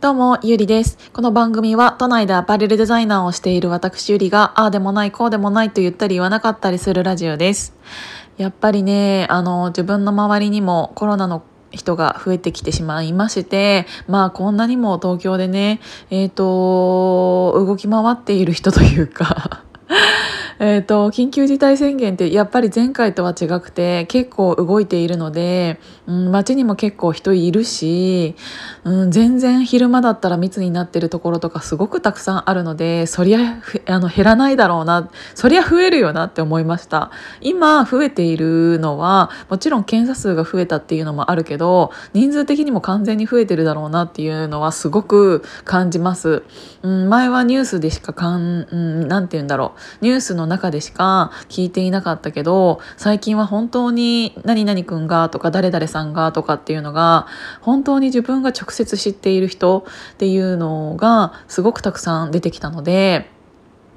どうも、ゆりです。この番組は都内でアパレルデザイナーをしている私ゆりが、ああでもない、こうでもないと言ったり言わなかったりするラジオです。やっぱりね、あの、自分の周りにもコロナの人が増えてきてしまいまして、まあこんなにも東京でね、えっ、ー、と、動き回っている人というかえっと、緊急事態宣言ってやっぱり前回とは違くて結構動いているので、うん、街にも結構人いるし、うん、全然昼間だったら密になってるところとかすごくたくさんあるので、そりゃあの減らないだろうな、そりゃ増えるよなって思いました。今増えているのは、もちろん検査数が増えたっていうのもあるけど、人数的にも完全に増えてるだろうなっていうのはすごく感じます。うん、前はニュースでしかかん、うん、なんて言うんだろう。ニュースの中でしか聞いていなかったけど最近は本当に何々くんがとか誰々さんがとかっていうのが本当に自分が直接知っている人っていうのがすごくたくさん出てきたので。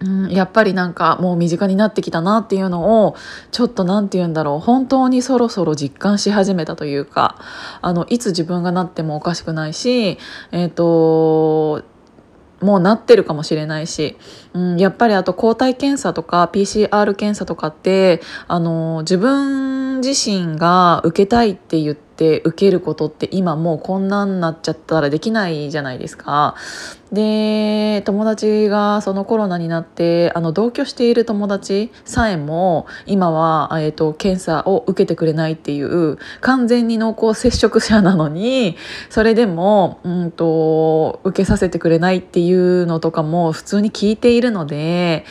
うん、やっぱりなんかもう身近になってきたなっていうのをちょっと何て言うんだろう本当にそろそろ実感し始めたというかあのいつ自分がなってもおかしくないし、えーともうなってるかもしれないし、うん、やっぱりあと抗体検査とか PCR 検査とかってあの自分自身が受けたいって言って受けることって今もうこんなんなっちゃったらできないじゃないですか。で友達がそのコロナになってあの同居している友達さえも今は、えーと、検査を受けてくれないっていう完全に濃厚接触者なのにそれでも、うんと受けさせてくれないっていうのとかも普通に聞いているので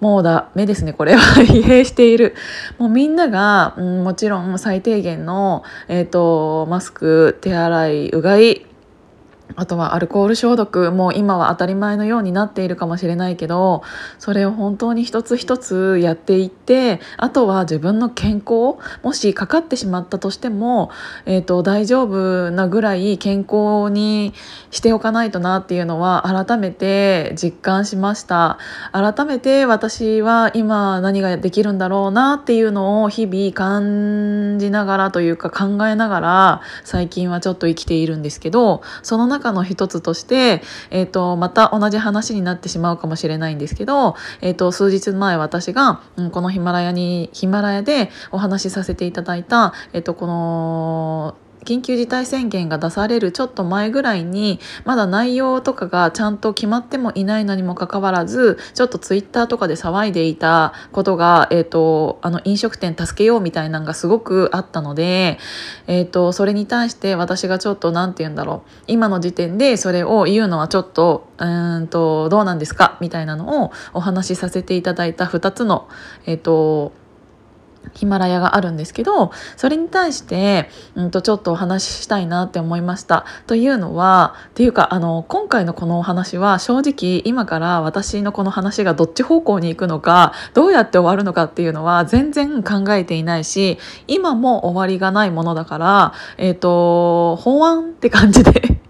もうダメですねこれは。疲弊している。もうみんなが、うん、もちろん最低限の、えーと、マスク手洗いうがいあとはアルコール消毒もう今は当たり前のようになっているかもしれないけどそれを本当に一つ一つやっていってあとは自分の健康もしかかってしまったとしても、えーと、大丈夫なぐらい健康にしておかないとなっていうのは改めて実感しました。改めて私は今何ができるんだろうなっていうのを日々感じながらというか考えながら最近はちょっと生きているんですけどその中中の一つとして、えーと、また同じ話になってしまうかもしれないんですけど、えーと、数日前私が、うん、このヒマラヤにヒマラヤでお話しさせていただいた、えーとこの緊急事態宣言が出されるちょっと前ぐらいにまだ内容とかがちゃんと決まってもいないのにもかかわらずちょっとツイッターとかで騒いでいたことが、えーと、あの飲食店助けようみたいなのがすごくあったので、えーと、それに対して私がちょっと何て言うんだろう。今の時点でそれを言うのはちょっとうんとどうなんですか？みたいなのをお話しさせていただいた2つの、えーとヒマラヤがあるんですけどそれに対して、うんと、ちょっとお話ししたいなって思いました。というのはっていうかあの今回のこのお話は正直今から私のこの話がどっち方向に行くのかどうやって終わるのかっていうのは全然考えていないし今も終わりがないものだから、えっ、ー、と法案って感じで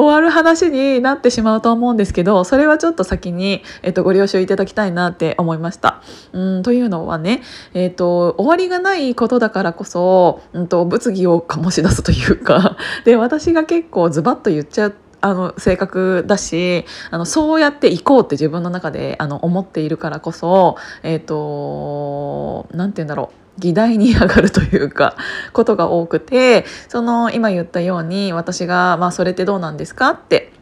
終わる話になってしまうと思うんですけどそれはちょっと先に、えっと、ご了承いただきたいなって思いました。うんというのはね、えっと、終わりがないことだからこそ、うんと、物議を醸し出すというかで私が結構ズバッと言っちゃってあの性格だしあのそうやっていこうって自分の中であの思っているからこそえっ、ー、と何て言うんだろう議題に上がるというかことが多くてその今言ったように私が「まあ、それってどうなんですか?」って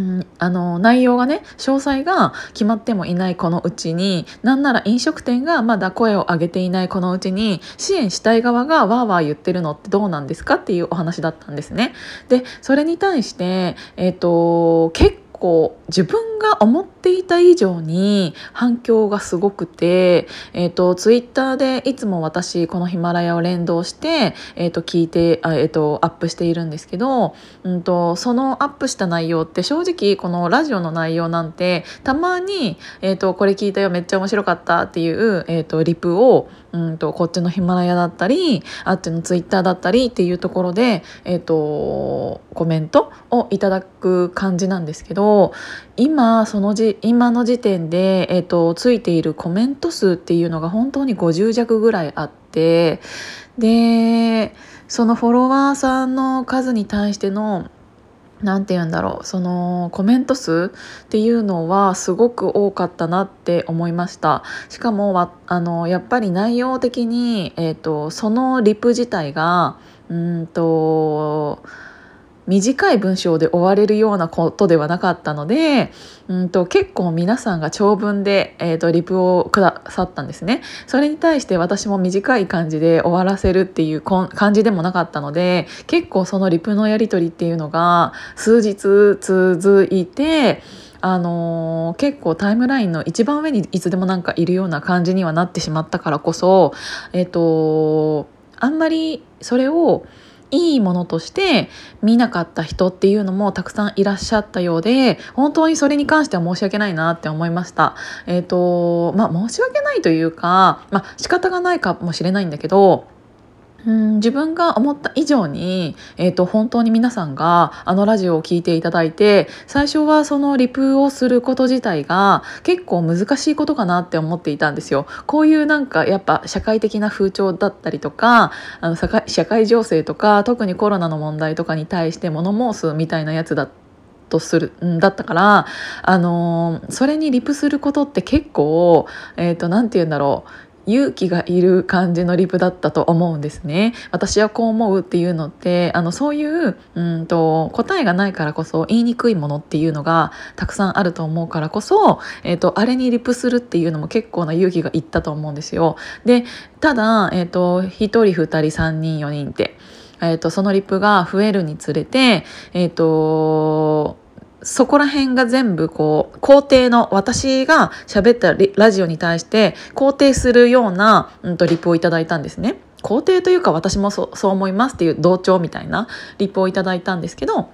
うん、あの内容がね詳細が決まってもいないこのうちになんなら飲食店がまだ声を上げていないこのうちに支援したい側がわーわー言ってるのってどうなんですかっていうお話だったんですね。でそれに対して、えーと、結構自分が思っていた以上に反響がすごくて、えーと、ツイッターでいつも私このヒマラヤを連動して、えーと、聞いてあ、えーと、アップしているんですけど、うんと、そのアップした内容って正直このラジオの内容なんてたまに、えー、とこれ聞いたよめっちゃ面白かったっていう、えー、とリプをうんとこっちのヒマラヤだったりあっちのツイッターだったりっていうところで、えーと、コメントをいただく感じなんですけど今そのじ今の時点で、えーと、ついているコメント数っていうのが本当に50弱ぐらいあってでそのフォロワーさんの数に対しての何て言うんだろうそのコメント数っていうのはすごく多かったなって思いました。しかもあのやっぱり内容的に、えーと、そのリプ自体がうんと短い文章で終われるようなことではなかったので、うんと、結構皆さんが長文で、えーと、リプをくださったんですね。それに対して私も短い感じで終わらせるっていう感じでもなかったので結構そのリプのやり取りっていうのが数日続いてあのー、結構タイムラインの一番上にいつでもなんかいるような感じにはなってしまったからこそえっ、とあんまりそれをいいものとして見なかった人っていうのもたくさんいらっしゃったようで本当にそれに関しては申し訳ないなって思いました。えっ、ー、とまあ申し訳ないというか、まあ、仕方がないかもしれないんだけどうん自分が思った以上に、えーと、本当に皆さんがあのラジオを聴いていただいて最初はそのリプをすること自体が結構難しいことかなって思っていたんですよ。こういうなんかやっぱ社会的な風潮だったりとかあの社会情勢とか特にコロナの問題とかに対して物申すみたいなやつだとするんだったからあのー、それにリプすることって結構えっ、ー、と何て言うんだろう勇気がいる感じのリプだったと思うんですね。私はこう思うっていうのってあのそういううんと答えがないからこそ言いにくいものっていうのがたくさんあると思うからこそ、えーと、あれにリプするっていうのも結構な勇気がいったと思うんですよ。でただ、えーと、1人2人3人4人って。えーと、そのリプが増えるにつれて、えーとそこら辺が全部こう肯定の私が喋ったラジオに対して肯定するような、うん、とリプをいただいたんですね。肯定というか私もそう思いますっていう同調みたいなリプをいただいたんですけど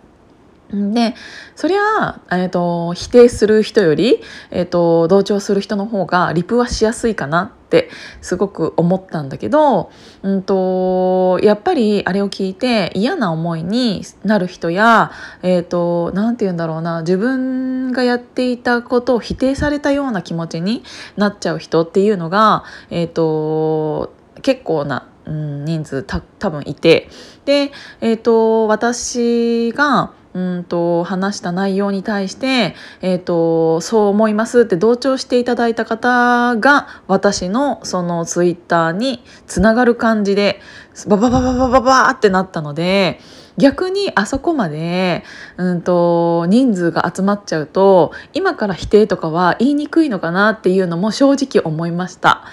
でそりゃ、えーと、否定する人より、えーと、同調する人の方がリプはしやすいかなってすごく思ったんだけど、うんと、やっぱりあれを聞いて嫌な思いになる人や何、えーと、て言うんだろうな自分がやっていたことを否定されたような気持ちになっちゃう人っていうのが、えー、と結構な、うん、人数た多分いてで、えー、と私がうんと話した内容に対して、えーと、そう思いますって同調していただいた方が私のそのツイッターにつながる感じでバババババババってなったので逆にあそこまで、うんと、人数が集まっちゃうと今から否定とかは言いにくいのかなっていうのも正直思いました。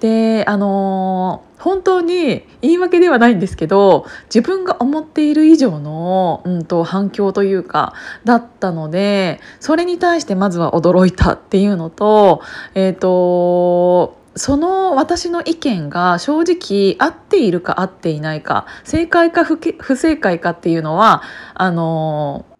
であの、本当に言い訳ではないんですけど自分が思っている以上の、うんと、反響というかだったのでそれに対してまずは驚いたっていうのとえっ、ー、とその私の意見が正直合っているか合っていないか正解か不正解かっていうのはあのー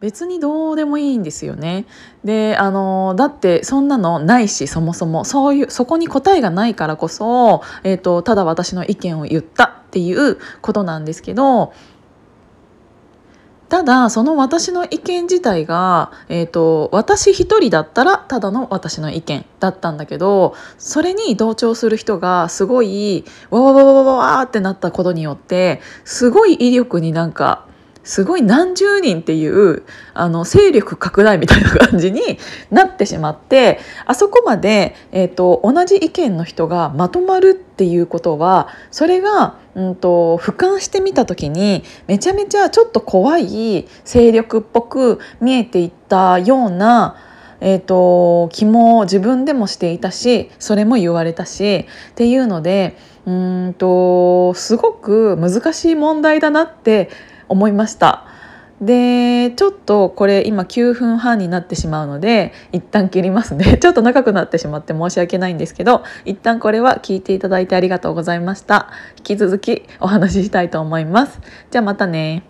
別にどうでもいいんですよね。であのだってそんなのないしそもそもそういうそこに答えがないからこそ、えーと、ただ私の意見を言ったっていうことなんですけどただその私の意見自体が、えーと、私一人だったらただの私の意見だったんだけどそれに同調する人がすごいわわわわわわってなったことによってすごい威力になんかすごい何十人っていうあの勢力拡大みたいな感じに なってしまってあそこまで、えーと、同じ意見の人がまとまるっていうことはそれが、うんと、俯瞰してみた時にめちゃめちゃちょっと怖い勢力っぽく見えていったようなえーと気も自分でもしていたしそれも言われたしっていうのでうんとすごく難しい問題だなって思いました。でちょっとこれ今9分半になってしまうので一旦切りますね。ちょっと長くなってしまって申し訳ないんですけど一旦これは聞いていただいてありがとうございました。引き続きお話ししたいと思います。じゃあまたね。